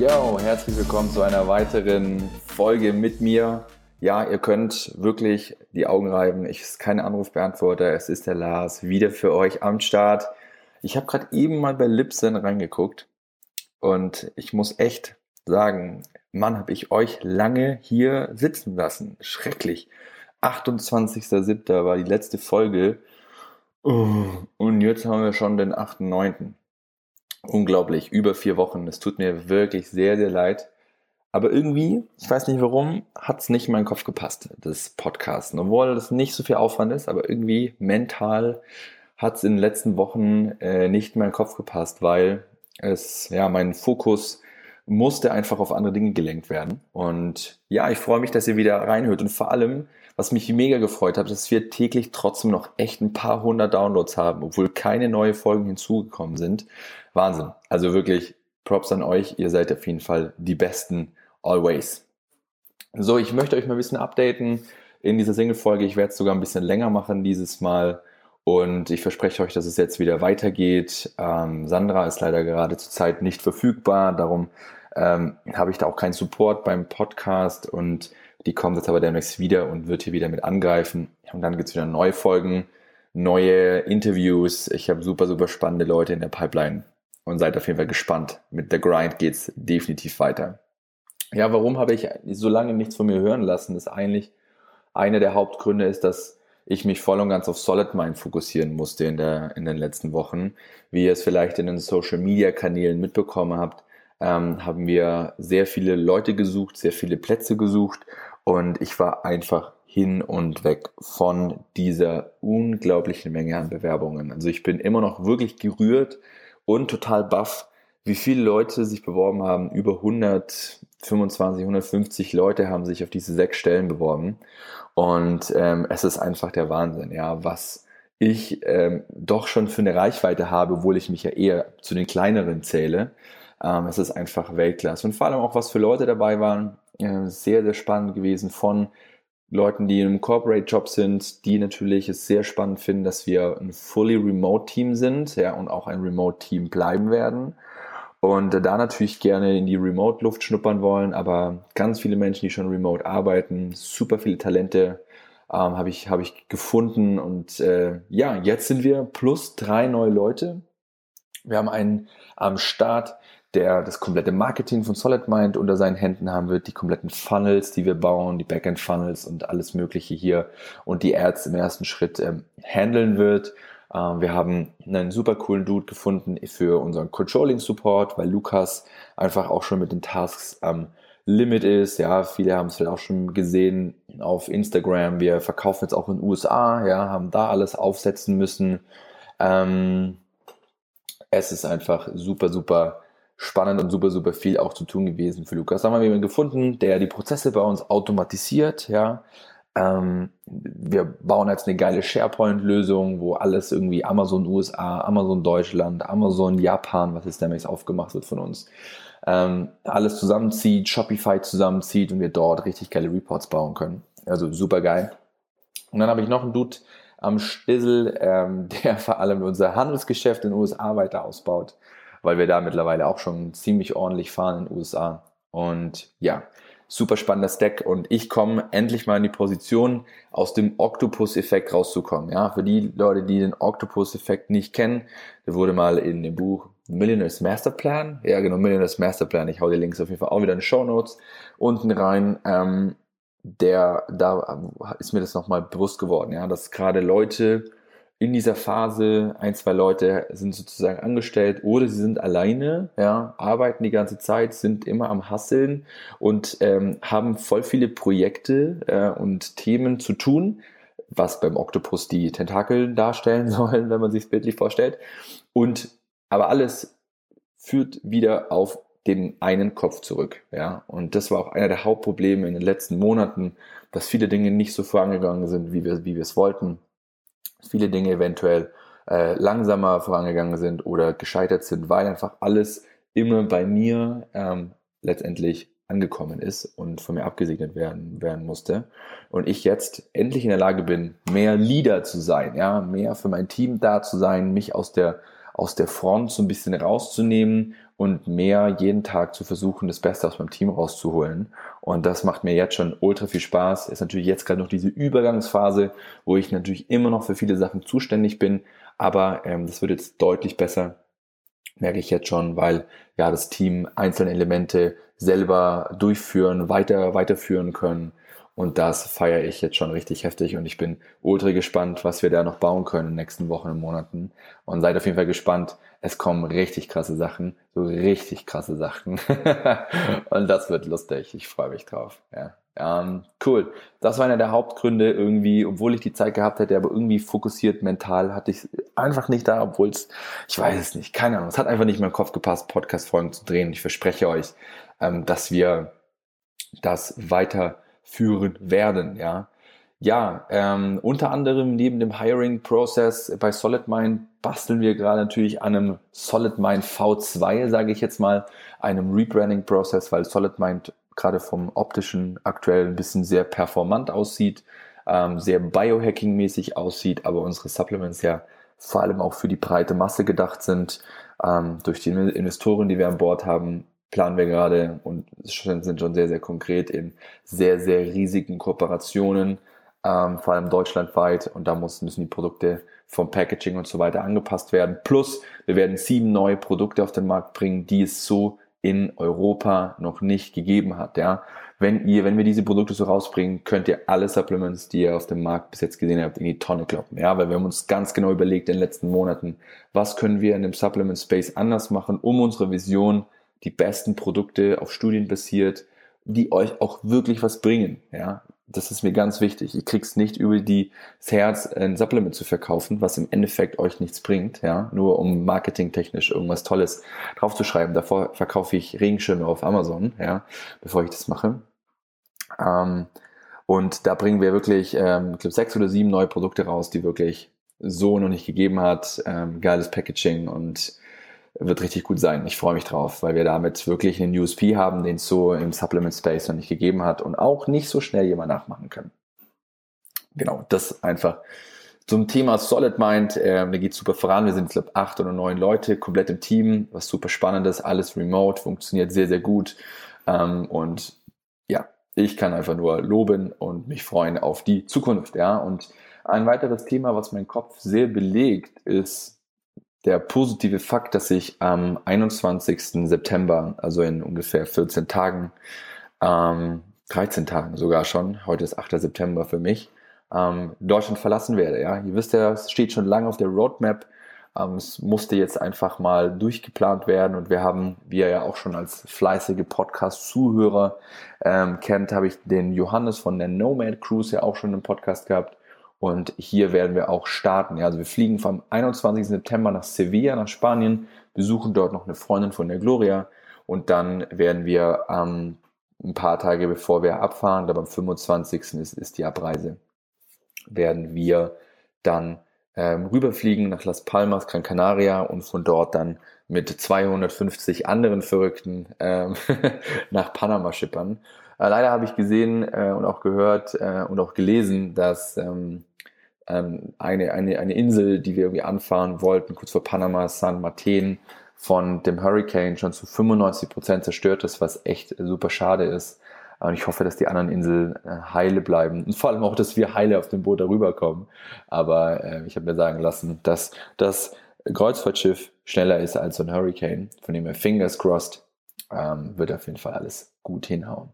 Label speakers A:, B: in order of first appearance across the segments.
A: Yo, herzlich willkommen zu einer weiteren Folge mit mir. Ja, ihr könnt wirklich die Augen reiben. Ich ist kein Anrufbeantworter, es ist der Lars wieder für euch am Start. Ich habe gerade eben mal bei Lipsen reingeguckt und ich muss echt sagen, Mann, habe ich euch lange hier sitzen lassen. Schrecklich. 28.07. war die letzte Folge. Und jetzt haben wir schon den 8.9. Unglaublich, über vier Wochen. Es tut mir wirklich sehr, sehr leid. Aber irgendwie, ich weiß nicht warum, hat es nicht in meinen Kopf gepasst, das Podcast. Obwohl das nicht so viel Aufwand ist, aber irgendwie mental hat es in den letzten Wochen äh, nicht in meinen Kopf gepasst, weil es, ja, mein Fokus musste einfach auf andere Dinge gelenkt werden. Und ja, ich freue mich, dass ihr wieder reinhört. Und vor allem, was mich mega gefreut hat, dass wir täglich trotzdem noch echt ein paar hundert Downloads haben, obwohl keine neue Folgen hinzugekommen sind. Wahnsinn. Also wirklich Props an euch. Ihr seid auf jeden Fall die Besten always. So, ich möchte euch mal ein bisschen updaten in dieser Single-Folge. Ich werde es sogar ein bisschen länger machen dieses Mal. Und ich verspreche euch, dass es jetzt wieder weitergeht. Ähm, Sandra ist leider gerade zur Zeit nicht verfügbar. Darum ähm, habe ich da auch keinen Support beim Podcast. Und die kommt jetzt aber demnächst wieder und wird hier wieder mit angreifen. Und dann gibt es wieder neue Folgen, neue Interviews. Ich habe super, super spannende Leute in der Pipeline und seid auf jeden Fall gespannt. Mit The Grind geht's definitiv weiter. Ja, warum habe ich so lange nichts von mir hören lassen? Das ist eigentlich einer der Hauptgründe ist, dass ich mich voll und ganz auf Solid Mind fokussieren musste in, der, in den letzten Wochen. Wie ihr es vielleicht in den Social Media Kanälen mitbekommen habt, ähm, haben wir sehr viele Leute gesucht, sehr viele Plätze gesucht und ich war einfach hin und weg von dieser unglaublichen Menge an Bewerbungen. Also ich bin immer noch wirklich gerührt und total baff, wie viele Leute sich beworben haben. Über 125, 150 Leute haben sich auf diese sechs Stellen beworben. Und ähm, es ist einfach der Wahnsinn, ja, was ich ähm, doch schon für eine Reichweite habe, obwohl ich mich ja eher zu den kleineren zähle. Ähm, es ist einfach Weltklasse. Und vor allem auch, was für Leute dabei waren, sehr, sehr spannend gewesen von Leuten, die im Corporate-Job sind, die natürlich es sehr spannend finden, dass wir ein fully remote Team sind, ja, und auch ein Remote Team bleiben werden. Und da natürlich gerne in die Remote-Luft schnuppern wollen, aber ganz viele Menschen, die schon remote arbeiten, super viele Talente ähm, habe ich, hab ich gefunden. Und äh, ja, jetzt sind wir plus drei neue Leute. Wir haben einen am Start, der das komplette Marketing von SolidMind unter seinen Händen haben wird, die kompletten Funnels, die wir bauen, die Backend-Funnels und alles Mögliche hier und die Ads im ersten Schritt ähm, handeln wird. Ähm, wir haben einen super coolen Dude gefunden für unseren Controlling-Support, weil Lukas einfach auch schon mit den Tasks am Limit ist. Ja, viele haben es vielleicht auch schon gesehen auf Instagram. Wir verkaufen jetzt auch in den USA, ja, haben da alles aufsetzen müssen. Ähm, es ist einfach super, super spannend und super, super viel auch zu tun gewesen für Lukas. Da haben wir jemanden gefunden, der die Prozesse bei uns automatisiert, ja. Ähm, wir bauen jetzt eine geile SharePoint-Lösung, wo alles irgendwie Amazon USA, Amazon Deutschland, Amazon Japan, was ist demnächst aufgemacht wird von uns, ähm, alles zusammenzieht, Shopify zusammenzieht und wir dort richtig geile Reports bauen können. Also super geil. Und dann habe ich noch einen Dude am Stissel, ähm, der vor allem unser Handelsgeschäft in den USA weiter ausbaut weil wir da mittlerweile auch schon ziemlich ordentlich fahren in den USA. Und ja, super spannender Stack. Und ich komme endlich mal in die Position, aus dem Octopus-Effekt rauszukommen. Ja, für die Leute, die den Octopus-Effekt nicht kennen, der wurde mal in dem Buch Millionaires Masterplan, ja genau, Millionaires Masterplan, ich hau die Links auf jeden Fall auch wieder in die Show Notes. Unten rein, ähm, der, da ist mir das nochmal bewusst geworden, ja, dass gerade Leute, in dieser Phase, ein, zwei Leute sind sozusagen angestellt oder sie sind alleine, ja, arbeiten die ganze Zeit, sind immer am Hasseln und ähm, haben voll viele Projekte äh, und Themen zu tun, was beim Oktopus die Tentakel darstellen sollen, wenn man sich bildlich vorstellt. Und aber alles führt wieder auf den einen Kopf zurück. Ja, und das war auch einer der Hauptprobleme in den letzten Monaten, dass viele Dinge nicht so vorangegangen sind, wie wir, wie wir es wollten. Viele Dinge eventuell äh, langsamer vorangegangen sind oder gescheitert sind, weil einfach alles immer bei mir ähm, letztendlich angekommen ist und von mir abgesegnet werden, werden musste. Und ich jetzt endlich in der Lage bin, mehr Leader zu sein, ja, mehr für mein Team da zu sein, mich aus der, aus der Front so ein bisschen rauszunehmen und mehr jeden Tag zu versuchen, das Beste aus meinem Team rauszuholen. Und das macht mir jetzt schon ultra viel Spaß. Ist natürlich jetzt gerade noch diese Übergangsphase, wo ich natürlich immer noch für viele Sachen zuständig bin, aber ähm, das wird jetzt deutlich besser, merke ich jetzt schon, weil ja das Team einzelne Elemente selber durchführen, weiter weiterführen können und das feiere ich jetzt schon richtig heftig und ich bin ultra gespannt, was wir da noch bauen können in den nächsten Wochen und Monaten. Und seid auf jeden Fall gespannt. Es kommen richtig krasse Sachen, so richtig krasse Sachen. und das wird lustig. Ich freue mich drauf. Ja. Ähm, cool. Das war einer der Hauptgründe irgendwie, obwohl ich die Zeit gehabt hätte, aber irgendwie fokussiert mental hatte ich einfach nicht da, obwohl es, ich weiß es nicht, keine Ahnung. Es hat einfach nicht mehr im Kopf gepasst, Podcast-Folgen zu drehen. Ich verspreche euch, ähm, dass wir das weiter führen werden, ja. Ja, ähm, unter anderem neben dem Hiring-Prozess bei SolidMind basteln wir gerade natürlich an einem SolidMind V2, sage ich jetzt mal, einem Rebranding-Prozess, weil SolidMind gerade vom optischen aktuell ein bisschen sehr performant aussieht, ähm, sehr Biohacking-mäßig aussieht, aber unsere Supplements ja vor allem auch für die breite Masse gedacht sind. Ähm, durch die Investoren, die wir an Bord haben, planen wir gerade und sind schon sehr, sehr konkret in sehr, sehr riesigen Kooperationen, ähm, vor allem deutschlandweit. Und da müssen die Produkte vom Packaging und so weiter angepasst werden. Plus, wir werden sieben neue Produkte auf den Markt bringen, die es so in Europa noch nicht gegeben hat. Ja, wenn ihr, wenn wir diese Produkte so rausbringen, könnt ihr alle Supplements, die ihr auf dem Markt bis jetzt gesehen habt, in die Tonne kloppen. Ja, weil wir haben uns ganz genau überlegt in den letzten Monaten, was können wir in dem Supplement Space anders machen, um unsere Vision die besten Produkte auf Studien basiert, die euch auch wirklich was bringen. Ja, das ist mir ganz wichtig. Ihr kriegt nicht über die, Herz, ein Supplement zu verkaufen, was im Endeffekt euch nichts bringt, ja, nur um marketingtechnisch irgendwas Tolles draufzuschreiben. Davor verkaufe ich Regenschirme auf Amazon, ja, bevor ich das mache. Ähm, und da bringen wir wirklich, ähm, ich glaube, sechs oder sieben neue Produkte raus, die wirklich so noch nicht gegeben hat. Ähm, geiles Packaging und wird richtig gut sein. Ich freue mich drauf, weil wir damit wirklich einen USP haben, den es so im Supplement Space noch nicht gegeben hat und auch nicht so schnell jemand nachmachen kann. Genau, das einfach zum Thema Solid Mind. Äh, da geht super voran. Wir sind, glaube acht oder neun Leute komplett im Team, was super spannend ist. Alles remote, funktioniert sehr, sehr gut. Ähm, und ja, ich kann einfach nur loben und mich freuen auf die Zukunft. Ja, und ein weiteres Thema, was mein Kopf sehr belegt, ist der positive Fakt, dass ich am 21. September, also in ungefähr 14 Tagen, ähm, 13 Tagen sogar schon, heute ist 8. September für mich, ähm, Deutschland verlassen werde. Ja? Ihr wisst ja, es steht schon lange auf der Roadmap. Ähm, es musste jetzt einfach mal durchgeplant werden und wir haben, wie ihr ja auch schon als fleißige Podcast-Zuhörer ähm, kennt, habe ich den Johannes von der Nomad Cruise ja auch schon im Podcast gehabt. Und hier werden wir auch starten. Ja, also wir fliegen vom 21. September nach Sevilla, nach Spanien, besuchen dort noch eine Freundin von der Gloria und dann werden wir ähm, ein paar Tage bevor wir abfahren, aber am 25. ist, ist die Abreise, werden wir dann ähm, rüberfliegen nach Las Palmas, Gran Canaria und von dort dann mit 250 anderen Verrückten ähm, nach Panama schippern. Äh, leider habe ich gesehen äh, und auch gehört äh, und auch gelesen, dass ähm, ähm, eine, eine, eine Insel, die wir irgendwie anfahren wollten, kurz vor Panama, San Martin, von dem Hurricane schon zu 95 Prozent zerstört ist, was echt super schade ist. Und ich hoffe, dass die anderen Inseln äh, heile bleiben. Und vor allem auch, dass wir heile auf dem Boot darüber kommen. Aber äh, ich habe mir sagen lassen, dass das Kreuzfahrtschiff schneller ist als so ein Hurricane. Von dem her fingers crossed ähm, wird auf jeden Fall alles gut hinhauen.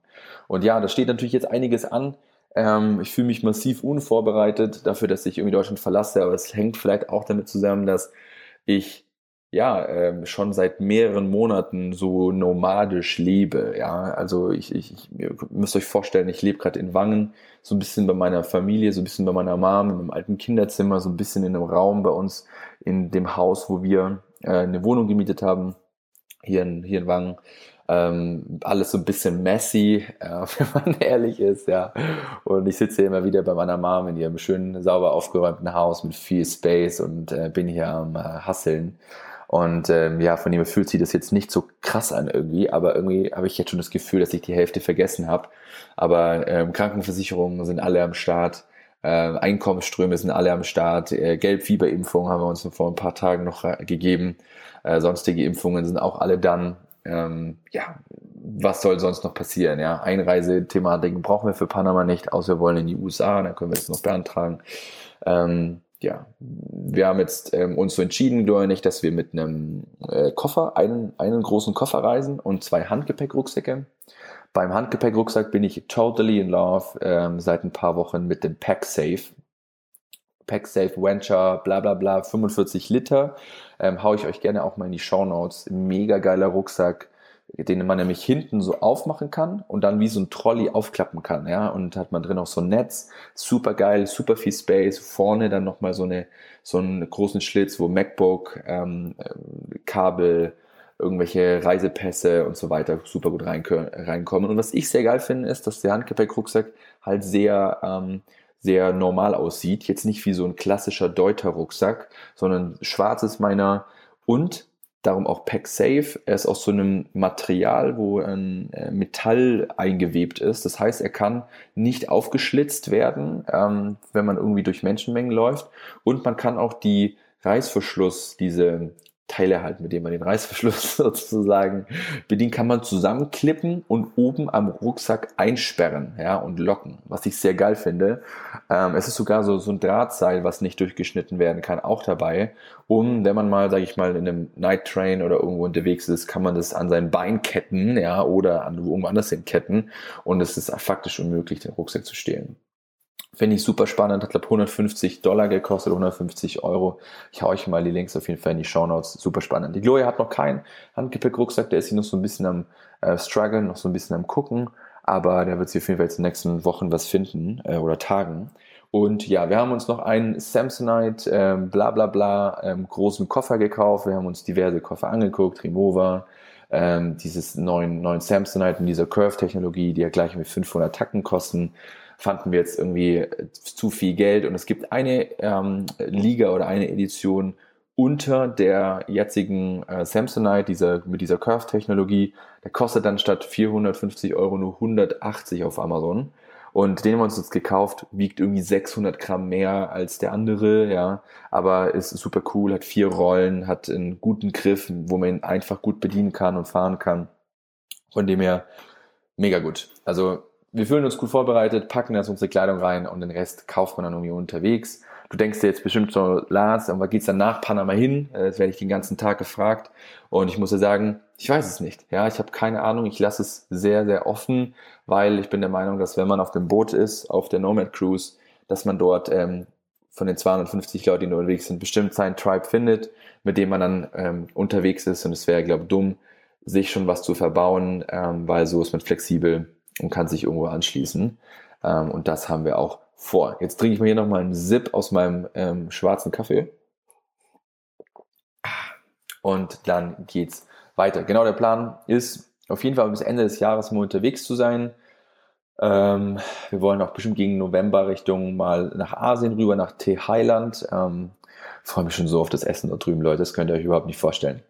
A: Und ja, da steht natürlich jetzt einiges an. Ähm, ich fühle mich massiv unvorbereitet dafür, dass ich irgendwie Deutschland verlasse, aber es hängt vielleicht auch damit zusammen, dass ich ja ähm, schon seit mehreren Monaten so nomadisch lebe. Ja, also ich, ich, ich ihr müsst euch vorstellen, ich lebe gerade in Wangen, so ein bisschen bei meiner Familie, so ein bisschen bei meiner Mom, in einem alten Kinderzimmer, so ein bisschen in einem Raum bei uns in dem Haus, wo wir äh, eine Wohnung gemietet haben hier in, hier in Wangen. Ähm, alles so ein bisschen messy, äh, wenn man ehrlich ist, ja. Und ich sitze hier immer wieder bei meiner Mom in ihrem schönen, sauber aufgeräumten Haus mit viel Space und äh, bin hier am äh. Und ähm, ja, von dem fühlt sich das jetzt nicht so krass an irgendwie, aber irgendwie habe ich jetzt schon das Gefühl, dass ich die Hälfte vergessen habe. Aber ähm, Krankenversicherungen sind alle am Start. Äh, Einkommensströme sind alle am Start. Äh, Gelbfieberimpfung haben wir uns vor ein paar Tagen noch äh, gegeben. Äh, sonstige Impfungen sind auch alle dann. Ähm, ja, was soll sonst noch passieren? Ja, Einreisethematiken brauchen wir für Panama nicht, außer wir wollen in die USA, dann können wir das noch beantragen. Ähm, ja, wir haben jetzt ähm, uns so entschieden, glaube ich, dass wir mit einem äh, Koffer, einen, einen großen Koffer reisen und zwei Handgepäckrucksäcke. Beim Handgepäckrucksack bin ich totally in love ähm, seit ein paar Wochen mit dem Pack Safe. Pack Safe Venture, bla bla bla, 45 Liter. Ähm, hau ich euch gerne auch mal in die Show Notes. Mega geiler Rucksack den man nämlich hinten so aufmachen kann und dann wie so ein Trolley aufklappen kann, ja, und hat man drin auch so ein Netz, super geil, super viel Space, vorne dann nochmal so eine, so einen großen Schlitz, wo MacBook, ähm, Kabel, irgendwelche Reisepässe und so weiter super gut rein, reinkommen. Und was ich sehr geil finde, ist, dass der Handgepäckrucksack halt sehr, ähm, sehr normal aussieht. Jetzt nicht wie so ein klassischer Deuter-Rucksack, sondern schwarz ist meiner und Darum auch Pack Safe. Er ist aus so einem Material, wo ein äh, Metall eingewebt ist. Das heißt, er kann nicht aufgeschlitzt werden, ähm, wenn man irgendwie durch Menschenmengen läuft. Und man kann auch die Reißverschluss, diese Teile halt, mit denen man den Reißverschluss sozusagen bedient, kann man zusammenklippen und oben am Rucksack einsperren ja, und locken, was ich sehr geil finde. Ähm, es ist sogar so, so ein Drahtseil, was nicht durchgeschnitten werden kann, auch dabei, um, wenn man mal, sage ich mal, in einem Night Train oder irgendwo unterwegs ist, kann man das an sein Bein ketten ja, oder an irgendwo anders hin ketten und es ist faktisch unmöglich, den Rucksack zu stehlen. Finde ich super spannend, hat glaube 150 Dollar gekostet, 150 Euro. Ich hau euch mal die Links auf jeden Fall in die Show Notes. Super spannend. Die Gloria hat noch keinen Handgepäckrucksack, der ist hier noch so ein bisschen am äh, struggeln, noch so ein bisschen am gucken, aber der wird sich auf jeden Fall jetzt in den nächsten Wochen was finden äh, oder Tagen. Und ja, wir haben uns noch einen Samsonite, ähm, bla bla bla, ähm, großen Koffer gekauft. Wir haben uns diverse Koffer angeguckt, Remova, ähm, dieses neuen, neuen Samsonite in dieser Curve-Technologie, die ja gleich mit 500 Tacken kosten fanden wir jetzt irgendwie äh, zu viel Geld. Und es gibt eine ähm, Liga oder eine Edition unter der jetzigen äh, Samsonite, dieser, mit dieser Curve-Technologie. Der kostet dann statt 450 Euro nur 180 auf Amazon. Und den haben wir uns jetzt gekauft, wiegt irgendwie 600 Gramm mehr als der andere, ja. Aber ist super cool, hat vier Rollen, hat einen guten Griff, wo man ihn einfach gut bedienen kann und fahren kann. Von dem her mega gut. Also wir fühlen uns gut vorbereitet, packen das unsere Kleidung rein und den Rest kauft man dann irgendwie unterwegs. Du denkst dir jetzt bestimmt so, Lars, aber geht's dann nach Panama hin? Äh, das werde ich den ganzen Tag gefragt. Und ich muss dir sagen, ich weiß es nicht. Ja, ich habe keine Ahnung. Ich lasse es sehr, sehr offen, weil ich bin der Meinung, dass wenn man auf dem Boot ist, auf der Nomad Cruise, dass man dort ähm, von den 250 Leuten, die unterwegs sind, bestimmt seinen Tribe findet, mit dem man dann ähm, unterwegs ist. Und es wäre, glaube ich, dumm, sich schon was zu verbauen, ähm, weil so ist man flexibel und kann sich irgendwo anschließen. Ähm, und das haben wir auch vor. Jetzt trinke ich mir hier nochmal einen Sip aus meinem ähm, schwarzen Kaffee. Und dann geht's weiter. Genau der Plan ist, auf jeden Fall bis Ende des Jahres mal unterwegs zu sein. Ähm, wir wollen auch bestimmt gegen November Richtung mal nach Asien rüber, nach Thailand. Ähm, freue mich schon so auf das Essen da drüben, Leute. Das könnt ihr euch überhaupt nicht vorstellen.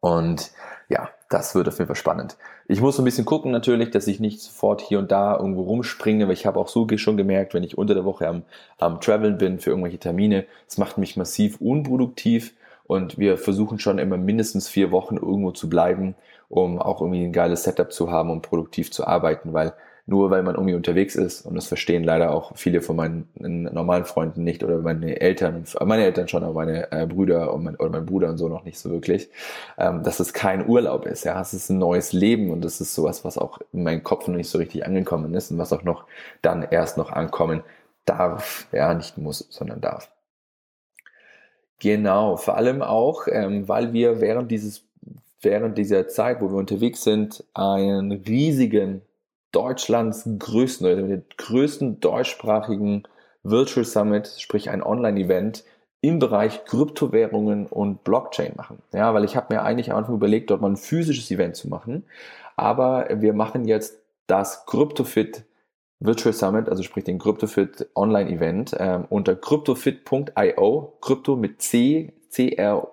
A: Und ja, das wird auf jeden Fall spannend. Ich muss ein bisschen gucken natürlich, dass ich nicht sofort hier und da irgendwo rumspringe, weil ich habe auch so schon gemerkt, wenn ich unter der Woche am, am Traveln bin für irgendwelche Termine, es macht mich massiv unproduktiv und wir versuchen schon immer mindestens vier Wochen irgendwo zu bleiben, um auch irgendwie ein geiles Setup zu haben, um produktiv zu arbeiten, weil nur weil man irgendwie unterwegs ist, und das verstehen leider auch viele von meinen normalen Freunden nicht oder meine Eltern, meine Eltern schon, aber meine äh, Brüder und mein, oder mein Bruder und so noch nicht so wirklich, ähm, dass es kein Urlaub ist. Ja, es ist ein neues Leben und das ist sowas, was auch in meinem Kopf noch nicht so richtig angekommen ist und was auch noch dann erst noch ankommen darf. Ja, nicht muss, sondern darf. Genau, vor allem auch, ähm, weil wir während dieses während dieser Zeit, wo wir unterwegs sind, einen riesigen Deutschlands größten oder den größten deutschsprachigen Virtual Summit, sprich ein Online-Event im Bereich Kryptowährungen und Blockchain machen. Ja, weil ich habe mir eigentlich am Anfang überlegt, dort mal ein physisches Event zu machen. Aber wir machen jetzt das CryptoFit Virtual Summit, also sprich den CryptoFit Online Event, ähm, unter cryptofit.io, Krypto mit C, C R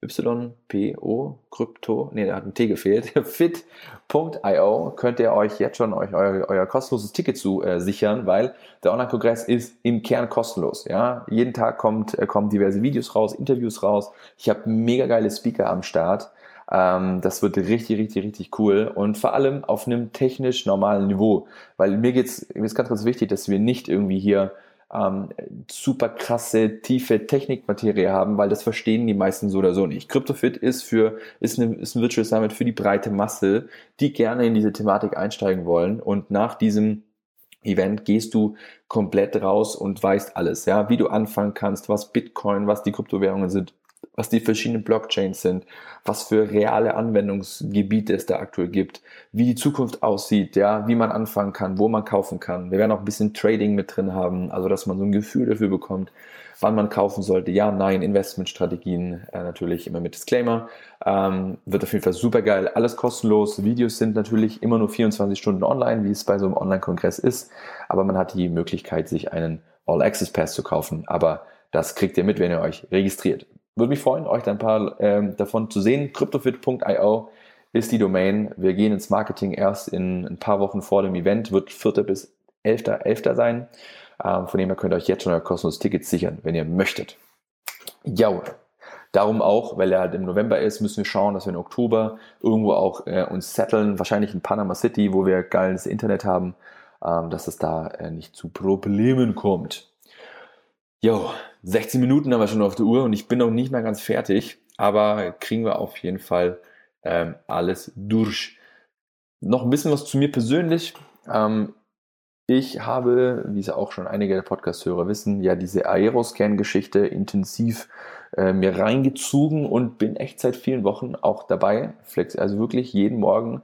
A: YPO, Krypto, nee, da hat ein T gefehlt, fit.io könnt ihr euch jetzt schon euch euer, euer kostenloses Ticket zu äh, sichern, weil der Online-Kongress ist im Kern kostenlos. Ja? Jeden Tag kommt, äh, kommen diverse Videos raus, Interviews raus. Ich habe mega geile Speaker am Start. Ähm, das wird richtig, richtig, richtig cool und vor allem auf einem technisch normalen Niveau, weil mir mir ist ganz, ganz wichtig, dass wir nicht irgendwie hier ähm, super krasse, tiefe Technikmaterie haben, weil das verstehen die meisten so oder so nicht. CryptoFit ist für, ist, eine, ist ein Virtual Summit für die breite Masse, die gerne in diese Thematik einsteigen wollen. Und nach diesem Event gehst du komplett raus und weißt alles, ja, wie du anfangen kannst, was Bitcoin, was die Kryptowährungen sind, was die verschiedenen Blockchains sind, was für reale Anwendungsgebiete es da aktuell gibt, wie die Zukunft aussieht, ja, wie man anfangen kann, wo man kaufen kann. Wir werden auch ein bisschen Trading mit drin haben, also dass man so ein Gefühl dafür bekommt, wann man kaufen sollte. Ja, nein, Investmentstrategien äh, natürlich immer mit Disclaimer. Ähm, wird auf jeden Fall super geil. Alles kostenlos. Videos sind natürlich immer nur 24 Stunden online, wie es bei so einem Online-Kongress ist. Aber man hat die Möglichkeit, sich einen All-Access-Pass zu kaufen. Aber das kriegt ihr mit, wenn ihr euch registriert. Würde mich freuen, euch ein paar ähm, davon zu sehen. Cryptofit.io ist die Domain. Wir gehen ins Marketing erst in ein paar Wochen vor dem Event, wird 4. bis 11.11. 11. sein. Ähm, von dem her könnt ihr euch jetzt schon euer kostenloses Ticket sichern, wenn ihr möchtet. Ja, darum auch, weil er halt im November ist, müssen wir schauen, dass wir im Oktober irgendwo auch äh, uns setteln, wahrscheinlich in Panama City, wo wir geiles Internet haben, ähm, dass es da äh, nicht zu Problemen kommt. Jo, 16 Minuten haben wir schon auf der Uhr und ich bin noch nicht mehr ganz fertig, aber kriegen wir auf jeden Fall ähm, alles durch. Noch ein bisschen was zu mir persönlich. Ähm, ich habe, wie es auch schon einige der Podcast-Hörer wissen, ja diese Aeroscan-Geschichte intensiv äh, mir reingezogen und bin echt seit vielen Wochen auch dabei. Flex, also wirklich jeden Morgen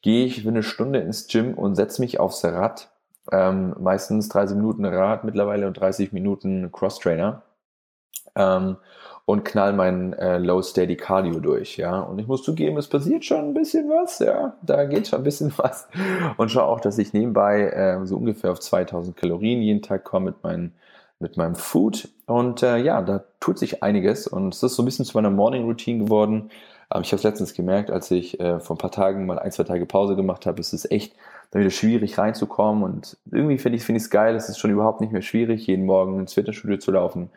A: gehe ich für eine Stunde ins Gym und setze mich aufs Rad ähm, meistens 30 Minuten Rad mittlerweile und 30 Minuten Cross-Trainer. Ähm, und knall mein äh, Low Steady Cardio durch, ja. Und ich muss zugeben, es passiert schon ein bisschen was, ja. Da geht schon ein bisschen was. Und schau auch, dass ich nebenbei äh, so ungefähr auf 2000 Kalorien jeden Tag komme mit, meinen, mit meinem Food. Und äh, ja, da tut sich einiges. Und es ist so ein bisschen zu meiner Morning Routine geworden. Aber ich habe es letztens gemerkt, als ich äh, vor ein paar Tagen mal ein, zwei Tage Pause gemacht habe, ist es echt dann wieder schwierig reinzukommen. Und irgendwie finde ich es geil, es ist schon überhaupt nicht mehr schwierig, jeden Morgen ins Fitnessstudio zu laufen,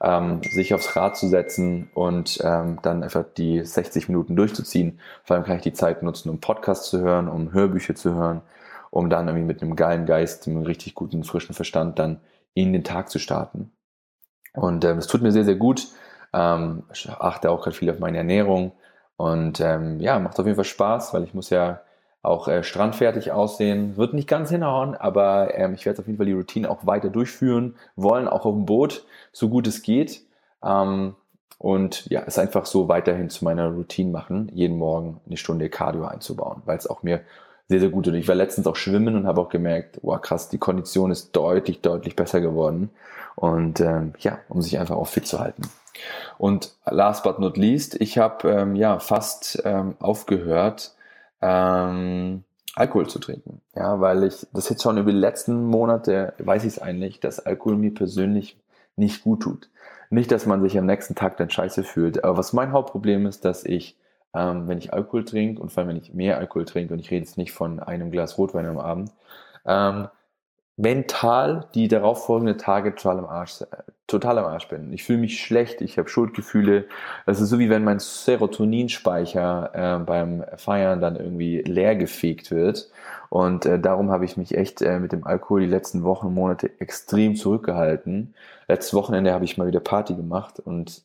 A: ähm, sich aufs Rad zu setzen und ähm, dann einfach die 60 Minuten durchzuziehen. Vor allem kann ich die Zeit nutzen, um Podcasts zu hören, um Hörbücher zu hören, um dann irgendwie mit einem geilen Geist, einem richtig guten, frischen Verstand dann in den Tag zu starten. Und ähm, es tut mir sehr, sehr gut. Ähm, ich achte auch gerade viel auf meine Ernährung. Und ähm, ja, macht auf jeden Fall Spaß, weil ich muss ja auch äh, strandfertig aussehen. Wird nicht ganz hinhauen, aber ähm, ich werde auf jeden Fall die Routine auch weiter durchführen wollen, auch auf dem Boot, so gut es geht. Ähm, und ja, es einfach so weiterhin zu meiner Routine machen, jeden Morgen eine Stunde Cardio einzubauen, weil es auch mir sehr, sehr gut tut. Ich war letztens auch schwimmen und habe auch gemerkt, wow krass, die Kondition ist deutlich, deutlich besser geworden. Und ähm, ja, um sich einfach auch fit zu halten. Und last but not least, ich habe ähm, ja fast ähm, aufgehört, ähm, Alkohol zu trinken. Ja, weil ich das jetzt schon über die letzten Monate weiß ich es eigentlich, dass Alkohol mir persönlich nicht gut tut. Nicht, dass man sich am nächsten Tag dann scheiße fühlt. Aber was mein Hauptproblem ist, dass ich, ähm, wenn ich Alkohol trinke und vor allem wenn ich mehr Alkohol trinke und ich rede jetzt nicht von einem Glas Rotwein am Abend, ähm, mental die darauffolgende Tage total am Arsch, äh, total am Arsch bin. Ich fühle mich schlecht, ich habe Schuldgefühle. Das ist so wie wenn mein Serotoninspeicher äh, beim Feiern dann irgendwie leer gefegt wird. Und äh, darum habe ich mich echt äh, mit dem Alkohol die letzten Wochen und Monate extrem zurückgehalten. Letztes Wochenende habe ich mal wieder Party gemacht und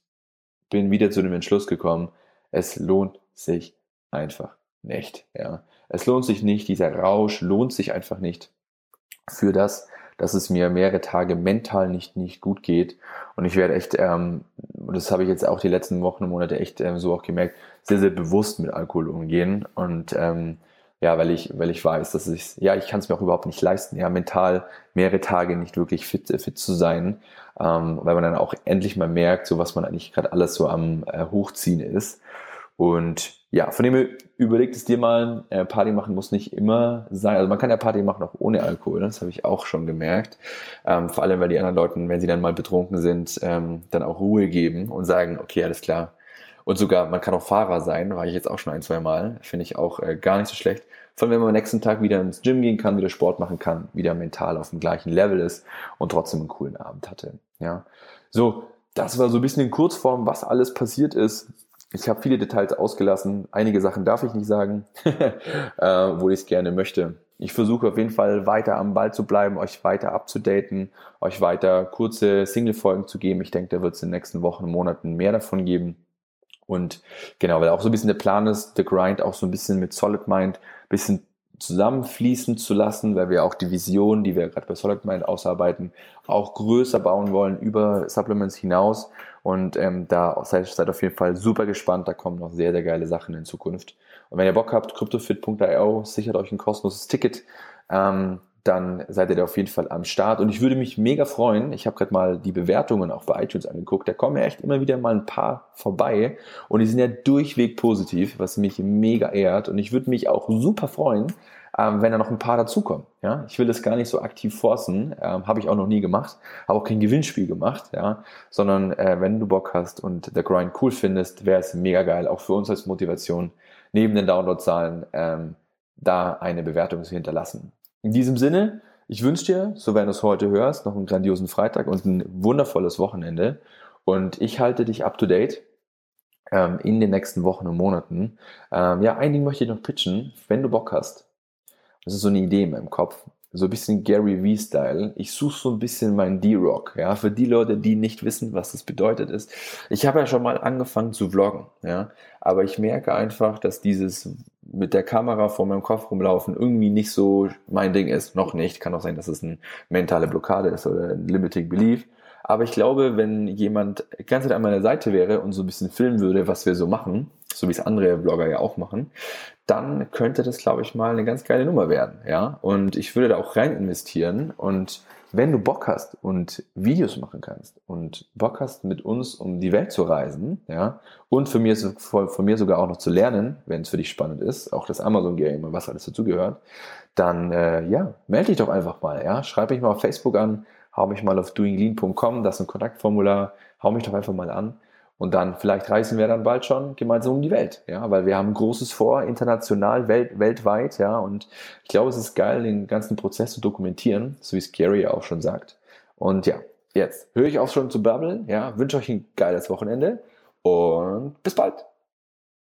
A: bin wieder zu dem Entschluss gekommen, es lohnt sich einfach nicht. Ja. Es lohnt sich nicht, dieser Rausch lohnt sich einfach nicht für das, dass es mir mehrere Tage mental nicht, nicht gut geht. Und ich werde echt, ähm, das habe ich jetzt auch die letzten Wochen und Monate echt ähm, so auch gemerkt, sehr, sehr bewusst mit Alkohol umgehen und ähm, ja, weil ich, weil ich weiß, dass ich, ja, ich kann es mir auch überhaupt nicht leisten, ja, mental mehrere Tage nicht wirklich fit, fit zu sein, ähm, weil man dann auch endlich mal merkt, so was man eigentlich gerade alles so am äh, Hochziehen ist. Und ja, von dem überlegt es dir mal, äh, Party machen muss nicht immer sein. Also man kann ja Party machen auch ohne Alkohol, das habe ich auch schon gemerkt. Ähm, vor allem, weil die anderen Leute, wenn sie dann mal betrunken sind, ähm, dann auch Ruhe geben und sagen, okay, alles klar, und sogar, man kann auch Fahrer sein, war ich jetzt auch schon ein, zwei Mal. Finde ich auch äh, gar nicht so schlecht. Vor allem, wenn man am nächsten Tag wieder ins Gym gehen kann, wieder Sport machen kann, wieder mental auf dem gleichen Level ist und trotzdem einen coolen Abend hatte. Ja. So, das war so ein bisschen in Kurzform, was alles passiert ist. Ich habe viele Details ausgelassen. Einige Sachen darf ich nicht sagen, äh, wo ich es gerne möchte. Ich versuche auf jeden Fall weiter am Ball zu bleiben, euch weiter abzudaten, euch weiter kurze Single-Folgen zu geben. Ich denke, da wird es in den nächsten Wochen Monaten mehr davon geben. Und genau, weil auch so ein bisschen der Plan ist, The Grind auch so ein bisschen mit Solid Mind bisschen zusammenfließen zu lassen, weil wir auch die Vision, die wir gerade bei Solid Mind ausarbeiten, auch größer bauen wollen über Supplements hinaus. Und ähm, da seid, seid auf jeden Fall super gespannt. Da kommen noch sehr, sehr geile Sachen in Zukunft. Und wenn ihr Bock habt, cryptofit.io sichert euch ein kostenloses Ticket. Ähm, dann seid ihr da auf jeden Fall am Start. Und ich würde mich mega freuen. Ich habe gerade mal die Bewertungen auch bei iTunes angeguckt. Da kommen ja echt immer wieder mal ein paar vorbei. Und die sind ja durchweg positiv, was mich mega ehrt. Und ich würde mich auch super freuen, ähm, wenn da noch ein paar dazukommen. Ja? Ich will das gar nicht so aktiv forcen. Ähm, habe ich auch noch nie gemacht. Habe auch kein Gewinnspiel gemacht. Ja? Sondern äh, wenn du Bock hast und der Grind cool findest, wäre es mega geil. Auch für uns als Motivation, neben den Downloadzahlen, ähm, da eine Bewertung zu hinterlassen. In diesem Sinne, ich wünsche dir, so wenn du es heute hörst, noch einen grandiosen Freitag und ein wundervolles Wochenende. Und ich halte dich up to date ähm, in den nächsten Wochen und Monaten. Ähm, ja, ein Ding möchte ich noch pitchen, wenn du Bock hast. Das ist so eine Idee in meinem Kopf so ein bisschen Gary V-Style. Ich suche so ein bisschen meinen D-Rock, ja, für die Leute, die nicht wissen, was das bedeutet ist. Ich habe ja schon mal angefangen zu vloggen, ja, aber ich merke einfach, dass dieses mit der Kamera vor meinem Kopf rumlaufen irgendwie nicht so mein Ding ist. Noch nicht. Kann auch sein, dass es eine mentale Blockade ist oder ein Limiting Belief. Aber ich glaube, wenn jemand ganz an meiner Seite wäre und so ein bisschen filmen würde, was wir so machen, so wie es andere Vlogger ja auch machen, dann könnte das, glaube ich, mal eine ganz geile Nummer werden. Ja? Und ich würde da auch rein investieren. Und wenn du Bock hast und Videos machen kannst und Bock hast, mit uns um die Welt zu reisen, ja, und für mir, von mir sogar auch noch zu lernen, wenn es für dich spannend ist, auch das Amazon-Game und was alles dazugehört, dann äh, ja, melde dich doch einfach mal. Ja? Schreib mich mal auf Facebook an, hau mich mal auf doinglean.com, das ist ein Kontaktformular, hau mich doch einfach mal an. Und dann vielleicht reisen wir dann bald schon gemeinsam um die Welt, ja, weil wir haben Großes vor, international, welt, weltweit, ja, und ich glaube, es ist geil, den ganzen Prozess zu dokumentieren, so wie es Gary auch schon sagt. Und ja, jetzt höre ich auf schon zu babbeln, ja, wünsche euch ein geiles Wochenende und bis bald.